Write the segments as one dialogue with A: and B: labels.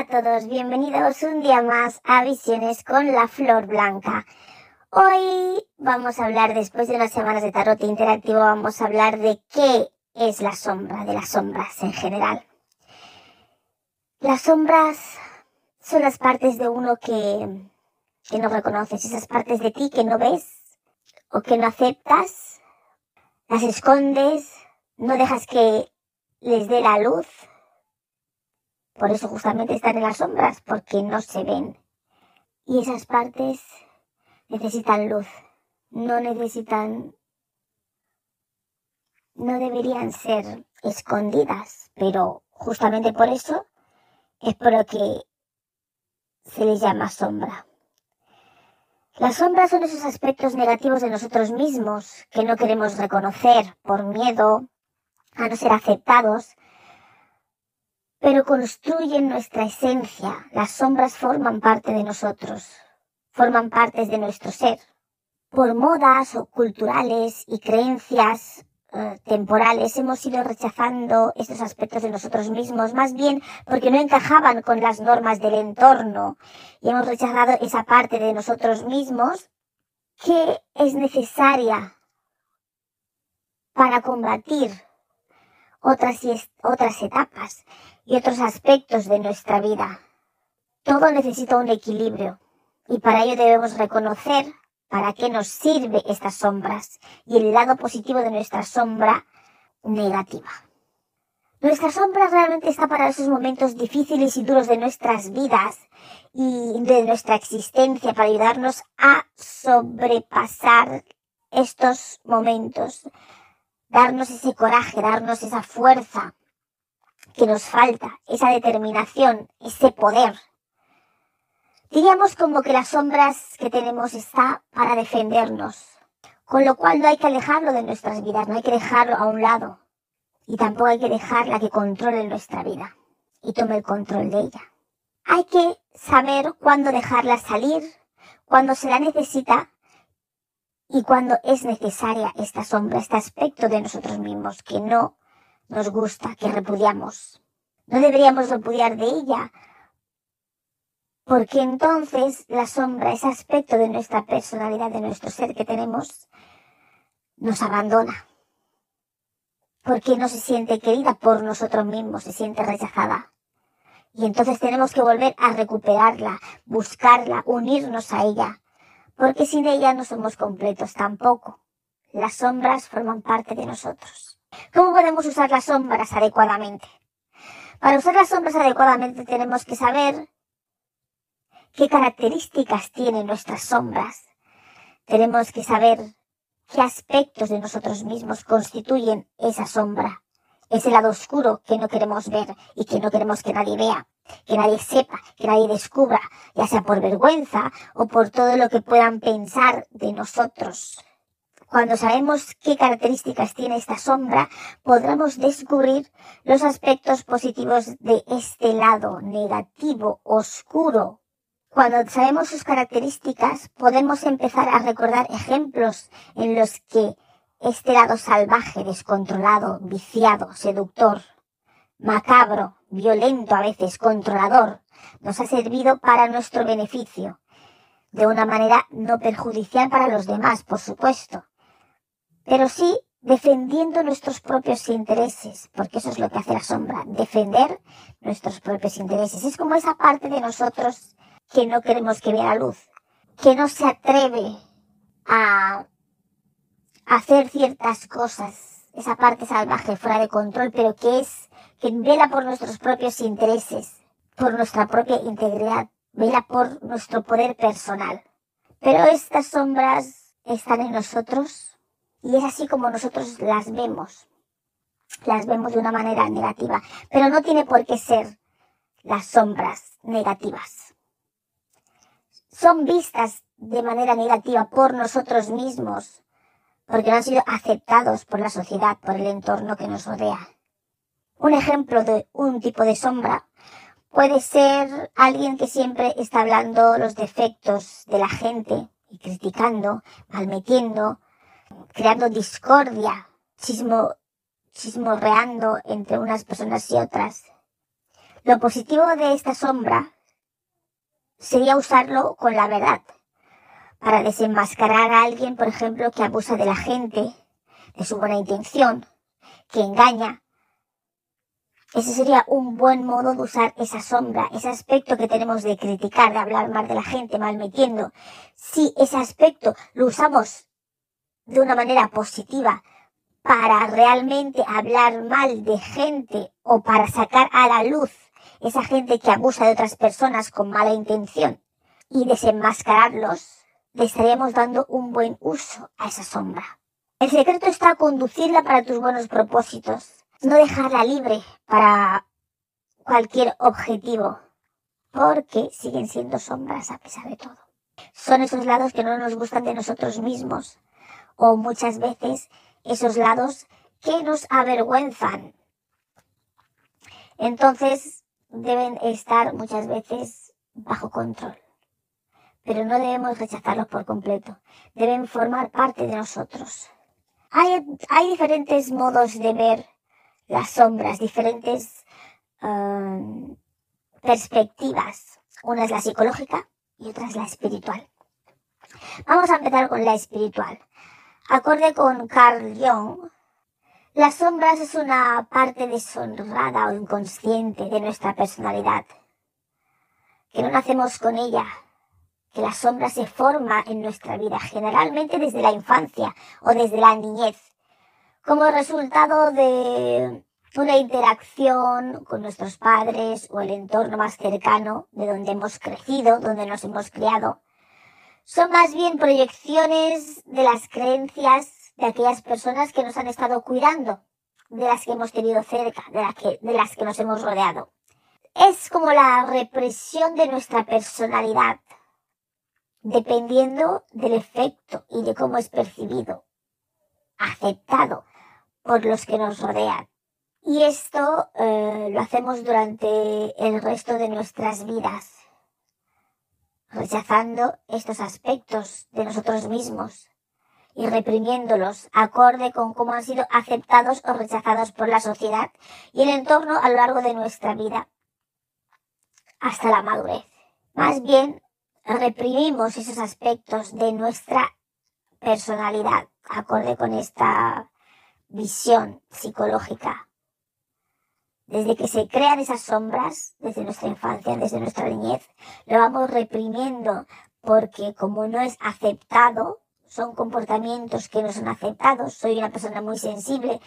A: Hola a todos, bienvenidos un día más a Visiones con la Flor Blanca. Hoy vamos a hablar, después de unas semanas de tarot interactivo, vamos a hablar de qué es la sombra, de las sombras en general. Las sombras son las partes de uno que, que no reconoces, esas partes de ti que no ves o que no aceptas, las escondes, no dejas que les dé la luz por eso justamente están en las sombras, porque no se ven. Y esas partes necesitan luz, no necesitan, no deberían ser escondidas, pero justamente por eso es por lo que se les llama sombra. Las sombras son esos aspectos negativos de nosotros mismos que no queremos reconocer por miedo a no ser aceptados pero construyen nuestra esencia. Las sombras forman parte de nosotros, forman partes de nuestro ser. Por modas o culturales y creencias eh, temporales hemos ido rechazando estos aspectos de nosotros mismos, más bien porque no encajaban con las normas del entorno y hemos rechazado esa parte de nosotros mismos que es necesaria para combatir otras, otras etapas y otros aspectos de nuestra vida. Todo necesita un equilibrio y para ello debemos reconocer para qué nos sirve estas sombras y el lado positivo de nuestra sombra negativa. Nuestra sombra realmente está para esos momentos difíciles y duros de nuestras vidas y de nuestra existencia para ayudarnos a sobrepasar estos momentos, darnos ese coraje, darnos esa fuerza que nos falta, esa determinación, ese poder. Diríamos como que las sombras que tenemos está para defendernos, con lo cual no hay que alejarlo de nuestras vidas, no hay que dejarlo a un lado y tampoco hay que dejarla que controle nuestra vida y tome el control de ella. Hay que saber cuándo dejarla salir, cuándo se la necesita y cuándo es necesaria esta sombra, este aspecto de nosotros mismos que no nos gusta, que repudiamos. No deberíamos repudiar de ella, porque entonces la sombra, ese aspecto de nuestra personalidad, de nuestro ser que tenemos, nos abandona. Porque no se siente querida por nosotros mismos, se siente rechazada. Y entonces tenemos que volver a recuperarla, buscarla, unirnos a ella, porque sin ella no somos completos tampoco. Las sombras forman parte de nosotros. ¿Cómo podemos usar las sombras adecuadamente? Para usar las sombras adecuadamente tenemos que saber qué características tienen nuestras sombras. Tenemos que saber qué aspectos de nosotros mismos constituyen esa sombra, ese lado oscuro que no queremos ver y que no queremos que nadie vea, que nadie sepa, que nadie descubra, ya sea por vergüenza o por todo lo que puedan pensar de nosotros. Cuando sabemos qué características tiene esta sombra, podremos descubrir los aspectos positivos de este lado negativo, oscuro. Cuando sabemos sus características, podemos empezar a recordar ejemplos en los que este lado salvaje, descontrolado, viciado, seductor, macabro, violento a veces, controlador, nos ha servido para nuestro beneficio, de una manera no perjudicial para los demás, por supuesto pero sí defendiendo nuestros propios intereses, porque eso es lo que hace la sombra, defender nuestros propios intereses. Es como esa parte de nosotros que no queremos que vea la luz, que no se atreve a hacer ciertas cosas, esa parte salvaje fuera de control, pero que es, que vela por nuestros propios intereses, por nuestra propia integridad, vela por nuestro poder personal. Pero estas sombras están en nosotros y es así como nosotros las vemos. Las vemos de una manera negativa. Pero no tiene por qué ser las sombras negativas. Son vistas de manera negativa por nosotros mismos, porque no han sido aceptados por la sociedad, por el entorno que nos rodea. Un ejemplo de un tipo de sombra puede ser alguien que siempre está hablando los defectos de la gente y criticando, malmetiendo, creando discordia, chismo, chismorreando entre unas personas y otras. Lo positivo de esta sombra sería usarlo con la verdad, para desenmascarar a alguien, por ejemplo, que abusa de la gente, de su buena intención, que engaña. Ese sería un buen modo de usar esa sombra, ese aspecto que tenemos de criticar, de hablar mal de la gente, mal metiendo. Si ese aspecto lo usamos de una manera positiva para realmente hablar mal de gente o para sacar a la luz esa gente que abusa de otras personas con mala intención y desenmascararlos, le estaríamos dando un buen uso a esa sombra. El secreto está conducirla para tus buenos propósitos, no dejarla libre para cualquier objetivo, porque siguen siendo sombras a pesar de todo. Son esos lados que no nos gustan de nosotros mismos, o muchas veces esos lados que nos avergüenzan. Entonces deben estar muchas veces bajo control pero no debemos rechazarlos por completo. Deben formar parte de nosotros. Hay, hay diferentes modos de ver las sombras, diferentes um, perspectivas. Una es la psicológica y otra es la espiritual. Vamos a empezar con la espiritual. Acorde con Carl Jung, las sombras es una parte deshonrada o inconsciente de nuestra personalidad, que no nacemos con ella, que la sombra se forma en nuestra vida, generalmente desde la infancia o desde la niñez, como resultado de una interacción con nuestros padres o el entorno más cercano de donde hemos crecido, donde nos hemos criado. Son más bien proyecciones de las creencias de aquellas personas que nos han estado cuidando, de las que hemos tenido cerca, de, las que, de las que nos hemos rodeado. Es como la represión de nuestra personalidad, dependiendo del efecto y de cómo es percibido, aceptado por los que nos rodean. Y esto eh, lo hacemos durante el resto de nuestras vidas, rechazando estos aspectos de nosotros mismos y reprimiéndolos acorde con cómo han sido aceptados o rechazados por la sociedad y el entorno a lo largo de nuestra vida hasta la madurez. Más bien reprimimos esos aspectos de nuestra personalidad, acorde con esta visión psicológica. Desde que se crean esas sombras, desde nuestra infancia, desde nuestra niñez, lo vamos reprimiendo porque como no es aceptado, son comportamientos que no son aceptados. Soy una persona muy sensible,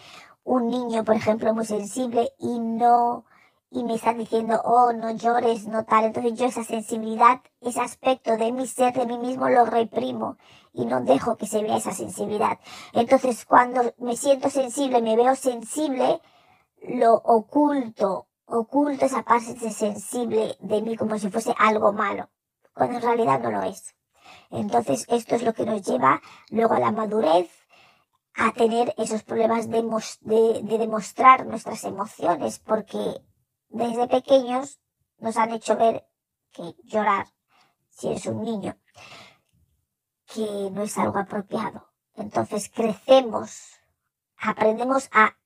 A: un niño, por ejemplo, muy sensible y no y me están diciendo, oh, no llores, no tal. Entonces yo esa sensibilidad, ese aspecto de mi ser, de mí mismo, lo reprimo y no dejo que se vea esa sensibilidad. Entonces cuando me siento sensible, me veo sensible, lo oculto, oculto esa parte sensible de mí como si fuese algo malo, cuando en realidad no lo es. Entonces esto es lo que nos lleva luego a la madurez, a tener esos problemas de, de, de demostrar nuestras emociones, porque desde pequeños nos han hecho ver que llorar, si eres un niño, que no es algo apropiado. Entonces crecemos, aprendemos a,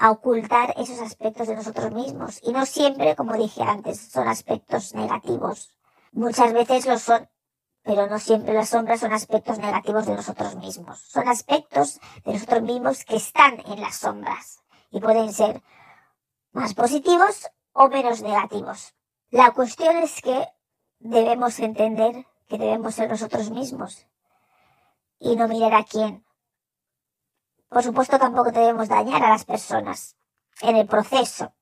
A: a ocultar esos aspectos de nosotros mismos. Y no siempre, como dije antes, son aspectos negativos. Muchas veces lo son, pero no siempre las sombras son aspectos negativos de nosotros mismos. Son aspectos de nosotros mismos que están en las sombras y pueden ser más positivos o menos negativos. La cuestión es que debemos entender que debemos ser nosotros mismos y no mirar a quién. Por supuesto, tampoco debemos dañar a las personas en el proceso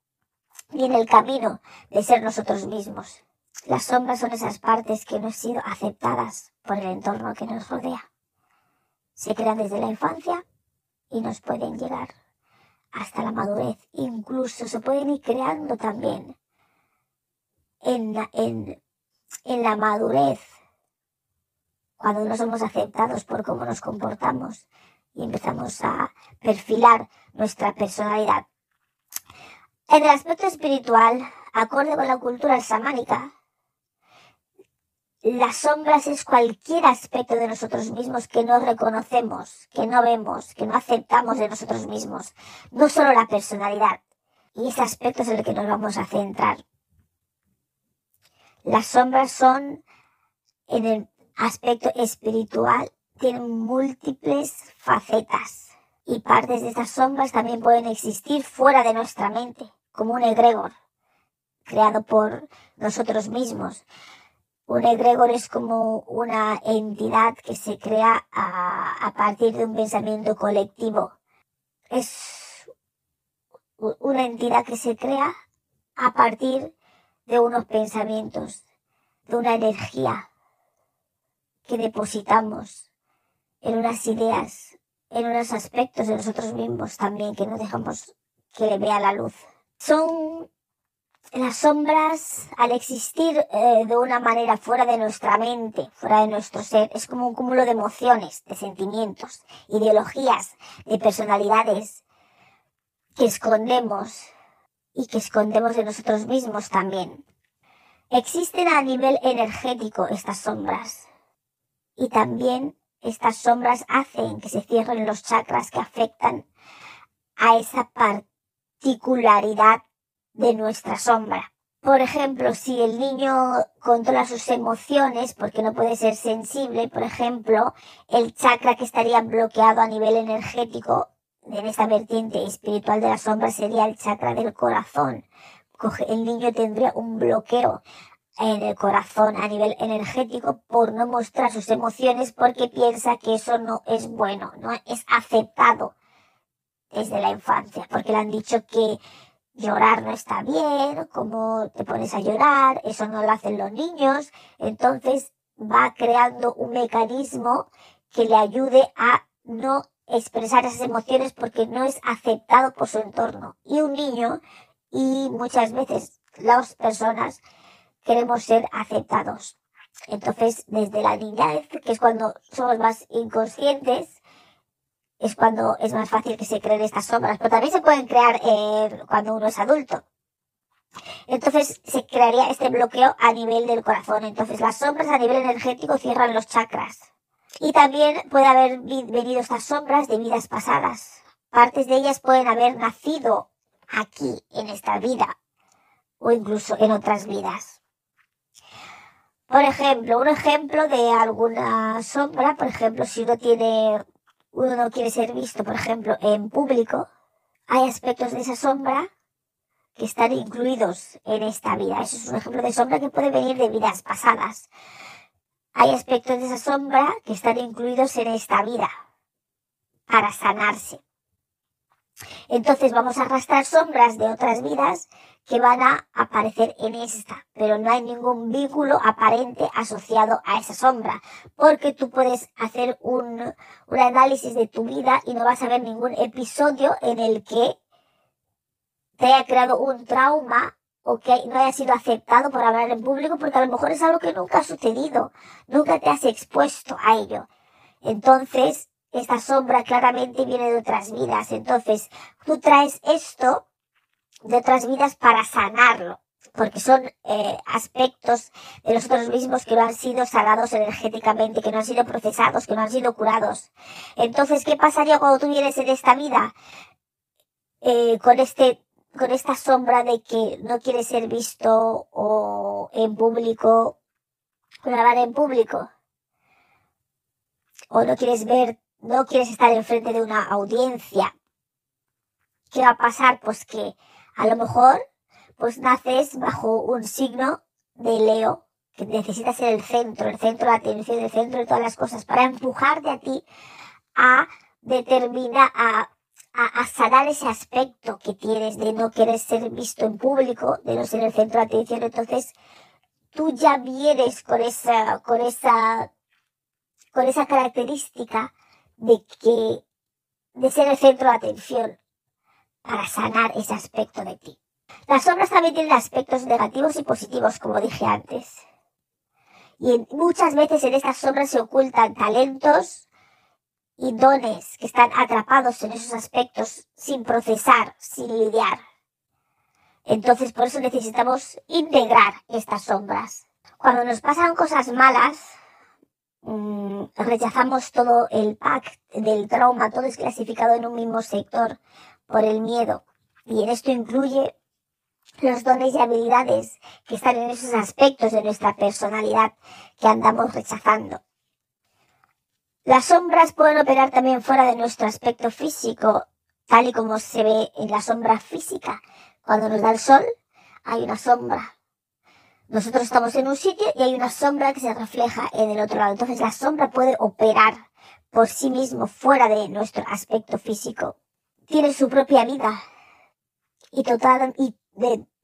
A: ni en el camino de ser nosotros mismos. Las sombras son esas partes que no han sido aceptadas por el entorno que nos rodea. Se crean desde la infancia y nos pueden llegar hasta la madurez. Incluso se pueden ir creando también en la, en, en la madurez, cuando no somos aceptados por cómo nos comportamos y empezamos a perfilar nuestra personalidad. En el aspecto espiritual, acorde con la cultura samánica, las sombras es cualquier aspecto de nosotros mismos que no reconocemos, que no vemos, que no aceptamos de nosotros mismos. No solo la personalidad. Y ese aspecto es el que nos vamos a centrar. Las sombras son, en el aspecto espiritual, tienen múltiples facetas. Y partes de estas sombras también pueden existir fuera de nuestra mente, como un egregor, creado por nosotros mismos. Un egregor es como una entidad que se crea a, a partir de un pensamiento colectivo. Es una entidad que se crea a partir de unos pensamientos, de una energía que depositamos en unas ideas, en unos aspectos de nosotros mismos también que no dejamos que le vea la luz. Son las sombras, al existir eh, de una manera fuera de nuestra mente, fuera de nuestro ser, es como un cúmulo de emociones, de sentimientos, ideologías, de personalidades que escondemos y que escondemos de nosotros mismos también. Existen a nivel energético estas sombras y también estas sombras hacen que se cierren los chakras que afectan a esa particularidad de nuestra sombra. Por ejemplo, si el niño controla sus emociones porque no puede ser sensible, por ejemplo, el chakra que estaría bloqueado a nivel energético en esta vertiente espiritual de la sombra sería el chakra del corazón. El niño tendría un bloqueo en el corazón a nivel energético por no mostrar sus emociones porque piensa que eso no es bueno, no es aceptado desde la infancia, porque le han dicho que llorar no está bien, cómo te pones a llorar, eso no lo hacen los niños, entonces va creando un mecanismo que le ayude a no expresar esas emociones porque no es aceptado por su entorno. Y un niño, y muchas veces las personas, queremos ser aceptados. Entonces, desde la niñez, que es cuando somos más inconscientes, es cuando es más fácil que se creen estas sombras, pero también se pueden crear eh, cuando uno es adulto. Entonces se crearía este bloqueo a nivel del corazón. Entonces las sombras a nivel energético cierran los chakras. Y también puede haber venido estas sombras de vidas pasadas. Partes de ellas pueden haber nacido aquí, en esta vida, o incluso en otras vidas. Por ejemplo, un ejemplo de alguna sombra, por ejemplo, si uno tiene uno no quiere ser visto, por ejemplo, en público, hay aspectos de esa sombra que están incluidos en esta vida. Eso es un ejemplo de sombra que puede venir de vidas pasadas. Hay aspectos de esa sombra que están incluidos en esta vida para sanarse. Entonces vamos a arrastrar sombras de otras vidas que van a aparecer en esta, pero no hay ningún vínculo aparente asociado a esa sombra, porque tú puedes hacer un, un análisis de tu vida y no vas a ver ningún episodio en el que te haya creado un trauma o que no haya sido aceptado por hablar en público, porque a lo mejor es algo que nunca ha sucedido, nunca te has expuesto a ello. Entonces, esta sombra claramente viene de otras vidas. Entonces, tú traes esto de otras vidas para sanarlo, porque son eh, aspectos de nosotros mismos que no han sido sanados energéticamente, que no han sido procesados, que no han sido curados. Entonces, ¿qué pasaría cuando tú vienes en esta vida eh, con este con esta sombra de que no quieres ser visto o en público, grabar en público? O no quieres ver, no quieres estar enfrente de una audiencia. ¿Qué va a pasar? Pues que a lo mejor, pues naces bajo un signo de Leo, que necesita ser el centro, el centro de atención, el centro de todas las cosas, para empujarte a ti a determinar, a, a, sanar ese aspecto que tienes de no querer ser visto en público, de no ser el centro de atención. Entonces, tú ya vienes con esa, con esa, con esa característica de que, de ser el centro de atención para sanar ese aspecto de ti. Las sombras también tienen aspectos negativos y positivos, como dije antes. Y muchas veces en estas sombras se ocultan talentos y dones que están atrapados en esos aspectos sin procesar, sin lidiar. Entonces por eso necesitamos integrar estas sombras. Cuando nos pasan cosas malas, mm, rechazamos todo el pack del trauma, todo es clasificado en un mismo sector por el miedo. Y en esto incluye los dones y habilidades que están en esos aspectos de nuestra personalidad que andamos rechazando. Las sombras pueden operar también fuera de nuestro aspecto físico, tal y como se ve en la sombra física. Cuando nos da el sol, hay una sombra. Nosotros estamos en un sitio y hay una sombra que se refleja en el otro lado. Entonces la sombra puede operar por sí mismo fuera de nuestro aspecto físico. Tiene su propia vida y, total, y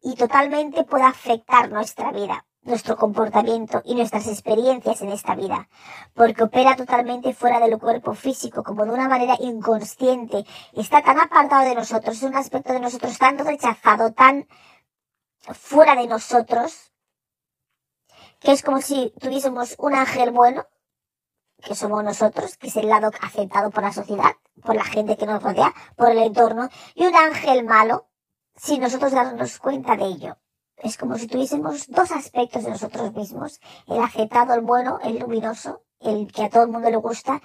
A: y totalmente puede afectar nuestra vida, nuestro comportamiento y nuestras experiencias en esta vida, porque opera totalmente fuera del cuerpo físico, como de una manera inconsciente, está tan apartado de nosotros, es un aspecto de nosotros tan rechazado, tan fuera de nosotros, que es como si tuviésemos un ángel bueno, que somos nosotros, que es el lado aceptado por la sociedad, por la gente que nos rodea, por el entorno, y un ángel malo, sin nosotros darnos cuenta de ello. Es como si tuviésemos dos aspectos de nosotros mismos, el aceptado, el bueno, el luminoso, el que a todo el mundo le gusta,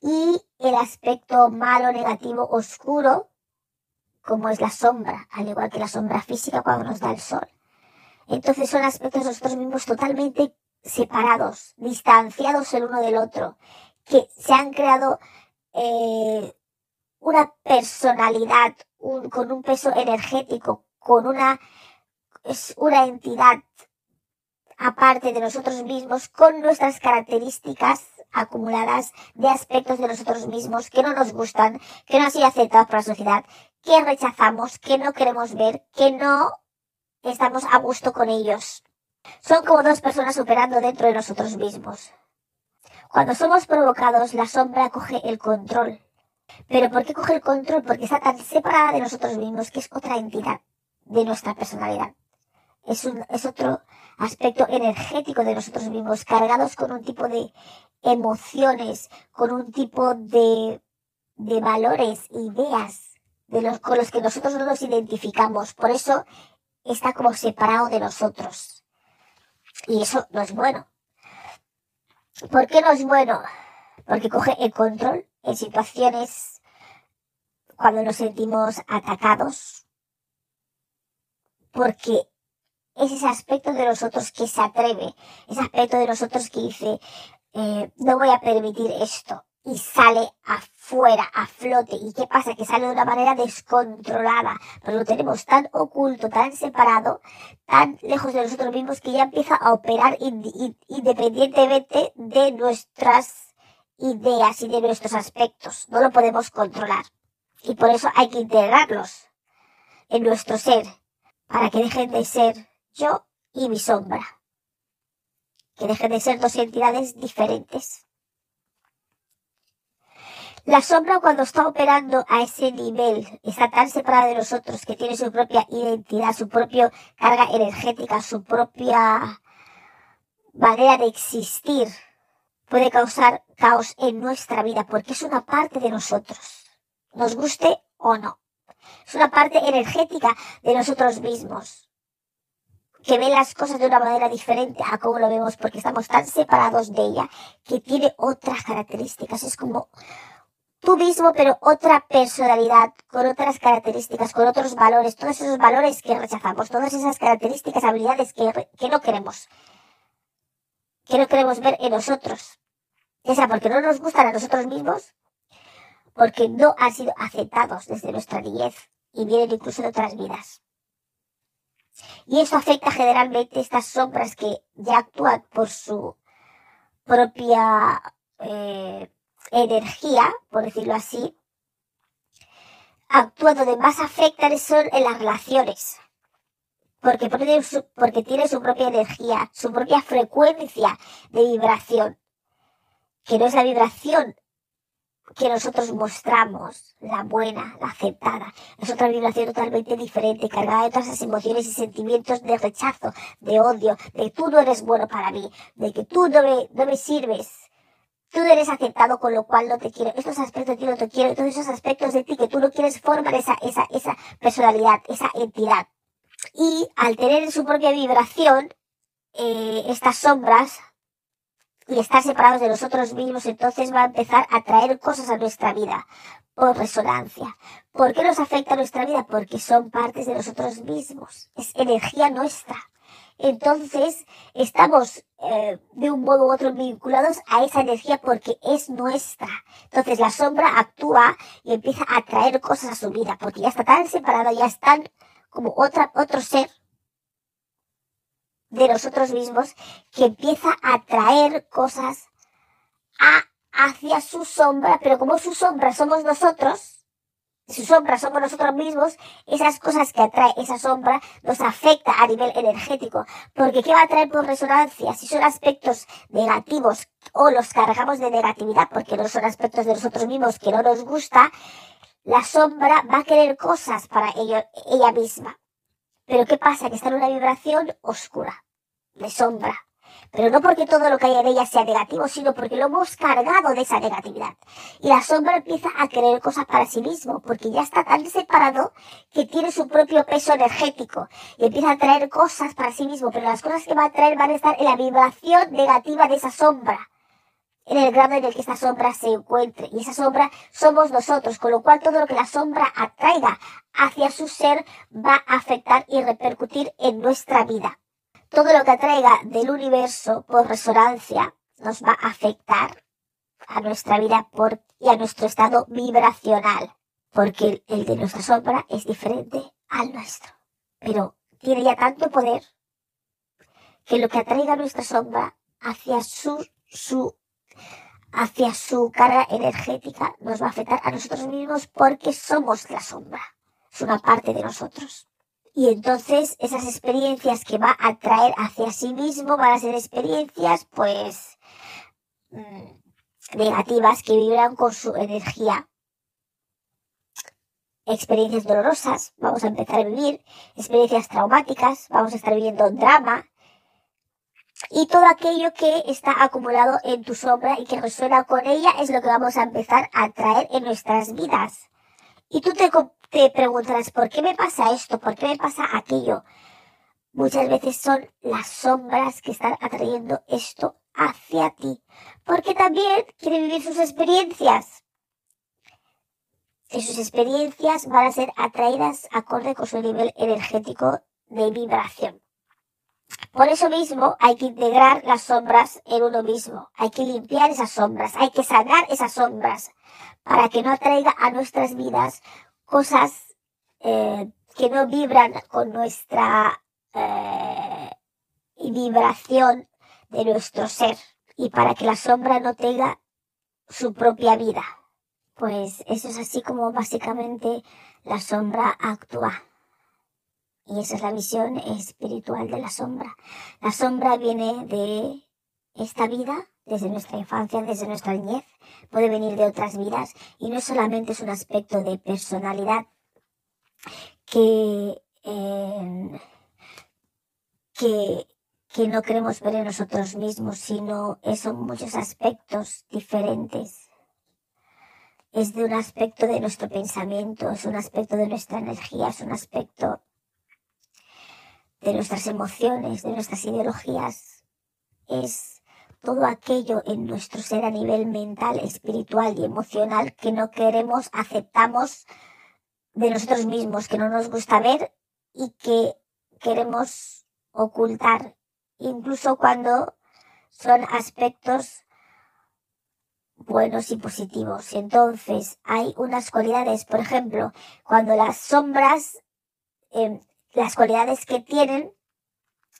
A: y el aspecto malo, negativo, oscuro, como es la sombra, al igual que la sombra física cuando nos da el sol. Entonces son aspectos de nosotros mismos totalmente separados, distanciados el uno del otro, que se han creado eh, una personalidad con un peso energético, con una, es una entidad aparte de nosotros mismos, con nuestras características acumuladas de aspectos de nosotros mismos que no nos gustan, que no han sido aceptados por la sociedad, que rechazamos, que no queremos ver, que no estamos a gusto con ellos. Son como dos personas operando dentro de nosotros mismos. Cuando somos provocados, la sombra coge el control pero ¿por qué coge el control? Porque está tan separada de nosotros mismos que es otra entidad de nuestra personalidad. Es, un, es otro aspecto energético de nosotros mismos, cargados con un tipo de emociones, con un tipo de, de valores, ideas de los, con los que nosotros no nos identificamos. Por eso está como separado de nosotros. Y eso no es bueno. ¿Por qué no es bueno? Porque coge el control en situaciones cuando nos sentimos atacados, porque es ese aspecto de nosotros que se atreve, ese aspecto de nosotros que dice, eh, no voy a permitir esto, y sale afuera, a flote. ¿Y qué pasa? Que sale de una manera descontrolada, pero lo tenemos tan oculto, tan separado, tan lejos de nosotros mismos que ya empieza a operar independientemente de nuestras ideas y de nuestros aspectos. No lo podemos controlar. Y por eso hay que integrarlos en nuestro ser para que dejen de ser yo y mi sombra. Que dejen de ser dos entidades diferentes. La sombra cuando está operando a ese nivel está tan separada de nosotros que tiene su propia identidad, su propia carga energética, su propia manera de existir puede causar caos en nuestra vida porque es una parte de nosotros, nos guste o no. Es una parte energética de nosotros mismos que ve las cosas de una manera diferente a como lo vemos porque estamos tan separados de ella que tiene otras características. Es como tú mismo, pero otra personalidad, con otras características, con otros valores, todos esos valores que rechazamos, todas esas características, habilidades que, que no queremos que no queremos ver en nosotros. Ya sea porque no nos gustan a nosotros mismos, porque no han sido aceptados desde nuestra niñez y vienen incluso de otras vidas. Y eso afecta generalmente estas sombras que ya actúan por su propia eh, energía, por decirlo así, actúan donde más afectan son en las relaciones porque, tiene su propia energía, su propia frecuencia de vibración, que no es la vibración que nosotros mostramos, la buena, la aceptada, es otra vibración totalmente diferente, cargada de todas esas emociones y sentimientos de rechazo, de odio, de tú no eres bueno para mí, de que tú no me sirves, tú eres aceptado con lo cual no te quiero, estos aspectos de ti no te quiero, todos esos aspectos de ti que tú no quieres formar esa, esa, esa personalidad, esa entidad. Y al tener su propia vibración, eh, estas sombras y estar separados de nosotros mismos, entonces va a empezar a traer cosas a nuestra vida por resonancia. ¿Por qué nos afecta nuestra vida? Porque son partes de nosotros mismos. Es energía nuestra. Entonces, estamos eh, de un modo u otro vinculados a esa energía porque es nuestra. Entonces, la sombra actúa y empieza a traer cosas a su vida porque ya está tan separada, ya están como otra, otro ser de nosotros mismos que empieza a traer cosas a, hacia su sombra, pero como su sombra somos nosotros, su sombra somos nosotros mismos, esas cosas que atrae esa sombra nos afecta a nivel energético. Porque ¿qué va a traer por resonancia? Si son aspectos negativos o los cargamos de negatividad porque no son aspectos de nosotros mismos que no nos gusta, la sombra va a querer cosas para ella misma. Pero ¿qué pasa? Que está en una vibración oscura, de sombra. Pero no porque todo lo que hay en ella sea negativo, sino porque lo hemos cargado de esa negatividad. Y la sombra empieza a querer cosas para sí mismo, porque ya está tan separado que tiene su propio peso energético. Y empieza a traer cosas para sí mismo, pero las cosas que va a traer van a estar en la vibración negativa de esa sombra en el grado en el que esta sombra se encuentre. Y esa sombra somos nosotros, con lo cual todo lo que la sombra atraiga hacia su ser va a afectar y repercutir en nuestra vida. Todo lo que atraiga del universo por resonancia nos va a afectar a nuestra vida por, y a nuestro estado vibracional, porque el de nuestra sombra es diferente al nuestro. Pero tiene ya tanto poder que lo que atraiga nuestra sombra hacia su, su hacia su carga energética nos va a afectar a nosotros mismos porque somos la sombra. Es una parte de nosotros. Y entonces esas experiencias que va a traer hacia sí mismo van a ser experiencias pues mm, negativas que vibran con su energía. Experiencias dolorosas, vamos a empezar a vivir, experiencias traumáticas, vamos a estar viviendo drama, y todo aquello que está acumulado en tu sombra y que resuena con ella es lo que vamos a empezar a traer en nuestras vidas. Y tú te, preguntarás, ¿por qué me pasa esto? ¿Por qué me pasa aquello? Muchas veces son las sombras que están atrayendo esto hacia ti. Porque también quiere vivir sus experiencias. Y sus experiencias van a ser atraídas acorde con su nivel energético de vibración. Por eso mismo hay que integrar las sombras en uno mismo, hay que limpiar esas sombras, hay que sanar esas sombras para que no atraiga a nuestras vidas cosas eh, que no vibran con nuestra eh, vibración de nuestro ser y para que la sombra no tenga su propia vida. Pues eso es así como básicamente la sombra actúa. Y esa es la visión espiritual de la sombra. La sombra viene de esta vida, desde nuestra infancia, desde nuestra niñez, puede venir de otras vidas y no solamente es un aspecto de personalidad que, eh, que, que no queremos ver en nosotros mismos, sino son muchos aspectos diferentes. Es de un aspecto de nuestro pensamiento, es un aspecto de nuestra energía, es un aspecto de nuestras emociones, de nuestras ideologías, es todo aquello en nuestro ser a nivel mental, espiritual y emocional que no queremos, aceptamos de nosotros mismos, que no nos gusta ver y que queremos ocultar, incluso cuando son aspectos buenos y positivos. Entonces, hay unas cualidades, por ejemplo, cuando las sombras eh, las cualidades que tienen,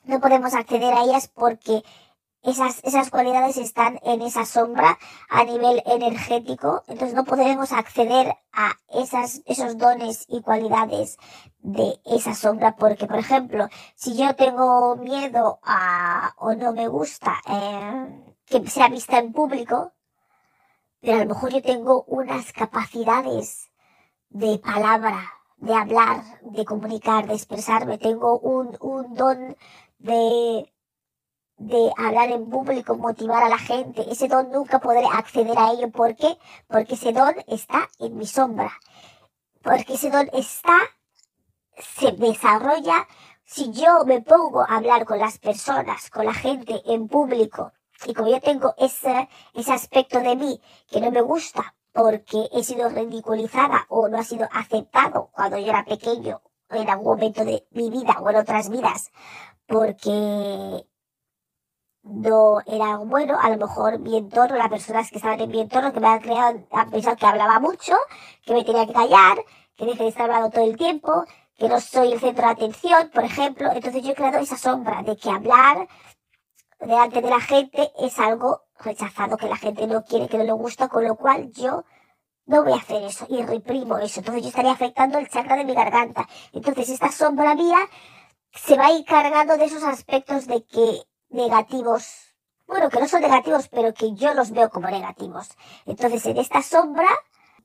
A: no podemos acceder a ellas porque esas, esas cualidades están en esa sombra a nivel energético, entonces no podemos acceder a esas, esos dones y cualidades de esa sombra, porque por ejemplo, si yo tengo miedo a, o no me gusta eh, que sea vista en público, pero a lo mejor yo tengo unas capacidades de palabra, de hablar, de comunicar, de expresarme, tengo un, don de, de hablar en público, motivar a la gente. Ese don nunca podré acceder a ello. ¿Por qué? Porque ese don está en mi sombra. Porque ese don está, se desarrolla si yo me pongo a hablar con las personas, con la gente en público, y como yo tengo ese, ese aspecto de mí que no me gusta porque he sido ridiculizada o no ha sido aceptado cuando yo era pequeño en algún momento de mi vida o en otras vidas porque no era bueno, a lo mejor mi entorno, las personas que estaban en mi entorno que me han creado, han pensado que hablaba mucho, que me tenía que callar, que dejé de estar hablando todo el tiempo, que no soy el centro de atención, por ejemplo. Entonces yo he creado esa sombra de que hablar delante de la gente es algo rechazado, que la gente no quiere, que no le gusta, con lo cual yo no voy a hacer eso y reprimo eso. Entonces yo estaría afectando el chakra de mi garganta. Entonces esta sombra mía se va a ir cargando de esos aspectos de que negativos, bueno, que no son negativos, pero que yo los veo como negativos. Entonces en esta sombra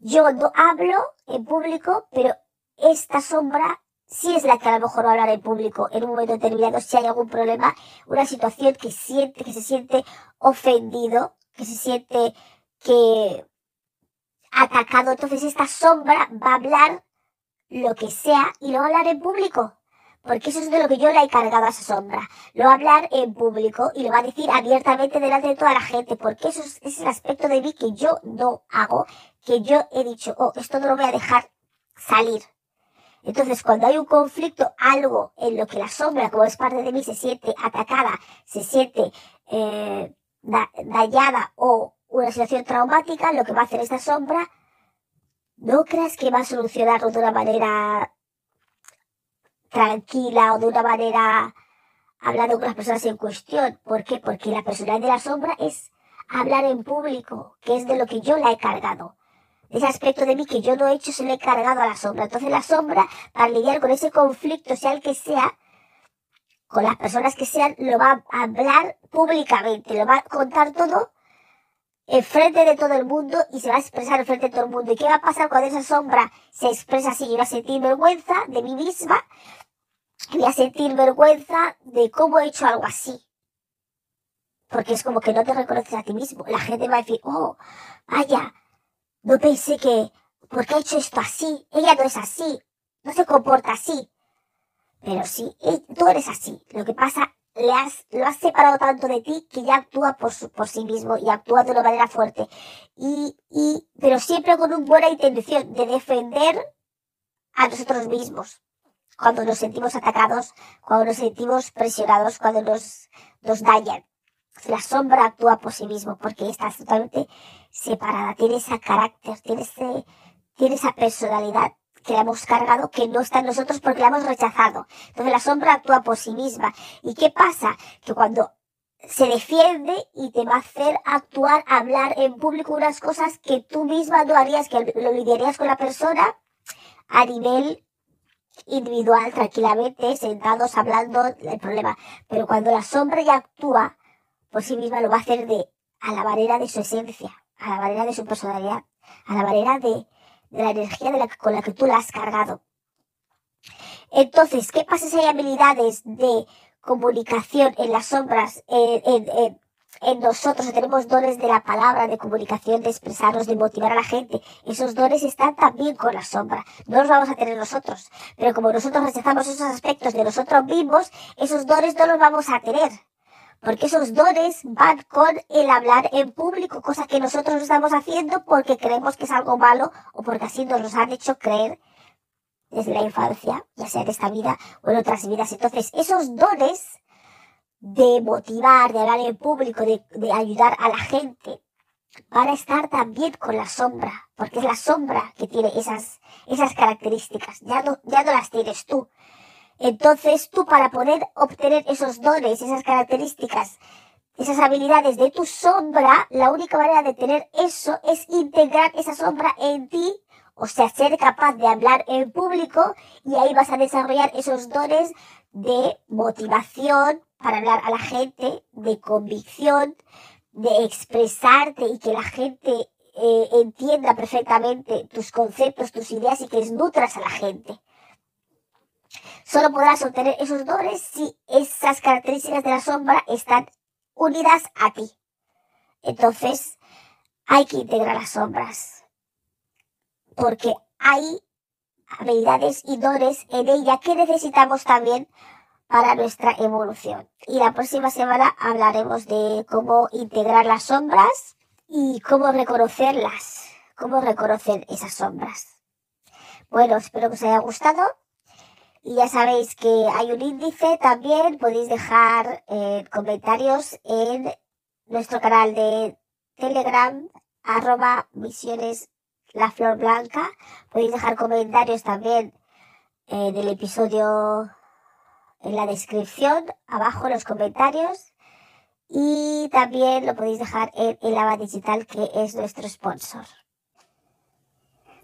A: yo no hablo en público, pero esta sombra sí es la que a lo mejor va a hablar en público en un momento determinado si hay algún problema, una situación que siente, que se siente ofendido, que se siente que atacado. Entonces esta sombra va a hablar lo que sea y lo va a hablar en público. Porque eso es de lo que yo le he cargado a esa sombra. Lo va a hablar en público y lo va a decir abiertamente delante de toda la gente. Porque eso es, es el aspecto de mí que yo no hago. Que yo he dicho, oh, esto no lo voy a dejar salir. Entonces, cuando hay un conflicto, algo en lo que la sombra, como es parte de mí, se siente atacada, se siente eh, dañada o una situación traumática, lo que va a hacer esta sombra, no creas que va a solucionarlo de una manera tranquila o de una manera hablando con las personas en cuestión. ¿Por qué? Porque la personalidad de la sombra es hablar en público, que es de lo que yo la he cargado ese aspecto de mí que yo no he hecho se lo he cargado a la sombra. Entonces la sombra, para lidiar con ese conflicto, sea el que sea, con las personas que sean, lo va a hablar públicamente, lo va a contar todo en frente de todo el mundo y se va a expresar en frente de todo el mundo. ¿Y qué va a pasar cuando esa sombra se expresa así? Yo voy a sentir vergüenza de mí misma, voy a sentir vergüenza de cómo he hecho algo así. Porque es como que no te reconoces a ti mismo. La gente va a decir, oh, vaya, no pensé que, ¿por qué ha hecho esto así? Ella no es así, no se comporta así. Pero sí, eh, tú eres así. Lo que pasa, le has, lo has separado tanto de ti que ya actúa por, por sí mismo y actúa de una manera fuerte. Y, y, pero siempre con una buena intención de defender a nosotros mismos. Cuando nos sentimos atacados, cuando nos sentimos presionados, cuando nos, nos dañan la sombra actúa por sí mismo porque está totalmente separada, tiene ese carácter, tiene, ese, tiene esa personalidad que le hemos cargado que no está en nosotros porque la hemos rechazado. Entonces la sombra actúa por sí misma. ¿Y qué pasa? Que cuando se defiende y te va a hacer actuar, hablar en público unas cosas que tú misma no harías, que lo lidiarías con la persona a nivel individual, tranquilamente, sentados, hablando el problema. Pero cuando la sombra ya actúa, por sí misma lo va a hacer de, a la manera de su esencia, a la manera de su personalidad, a la manera de, de la energía de la, con la que tú la has cargado. Entonces, ¿qué pasa si hay habilidades de comunicación en las sombras, en, en, en nosotros tenemos dones de la palabra, de comunicación, de expresarnos, de motivar a la gente. Esos dones están también con la sombra. No los vamos a tener nosotros. Pero como nosotros rechazamos esos aspectos de nosotros mismos, esos dones no los vamos a tener porque esos dones van con el hablar en público, cosa que nosotros estamos haciendo porque creemos que es algo malo o porque así nos los han hecho creer desde la infancia, ya sea en esta vida o en otras vidas. Entonces, esos dones de motivar, de hablar en público, de, de ayudar a la gente, van a estar también con la sombra, porque es la sombra que tiene esas, esas características. Ya no, ya no las tienes tú. Entonces tú para poder obtener esos dones, esas características, esas habilidades de tu sombra, la única manera de tener eso es integrar esa sombra en ti, o sea, ser capaz de hablar en público y ahí vas a desarrollar esos dones de motivación para hablar a la gente, de convicción, de expresarte y que la gente eh, entienda perfectamente tus conceptos, tus ideas y que nutras a la gente. Solo podrás obtener esos dones si esas características de la sombra están unidas a ti. Entonces, hay que integrar las sombras. Porque hay habilidades y dones en ella que necesitamos también para nuestra evolución. Y la próxima semana hablaremos de cómo integrar las sombras y cómo reconocerlas, cómo reconocer esas sombras. Bueno, espero que os haya gustado. Y ya sabéis que hay un índice también, podéis dejar eh, comentarios en nuestro canal de Telegram, arroba misiones la flor blanca. Podéis dejar comentarios también eh, del episodio en la descripción, abajo en los comentarios. Y también lo podéis dejar en el Digital, que es nuestro sponsor.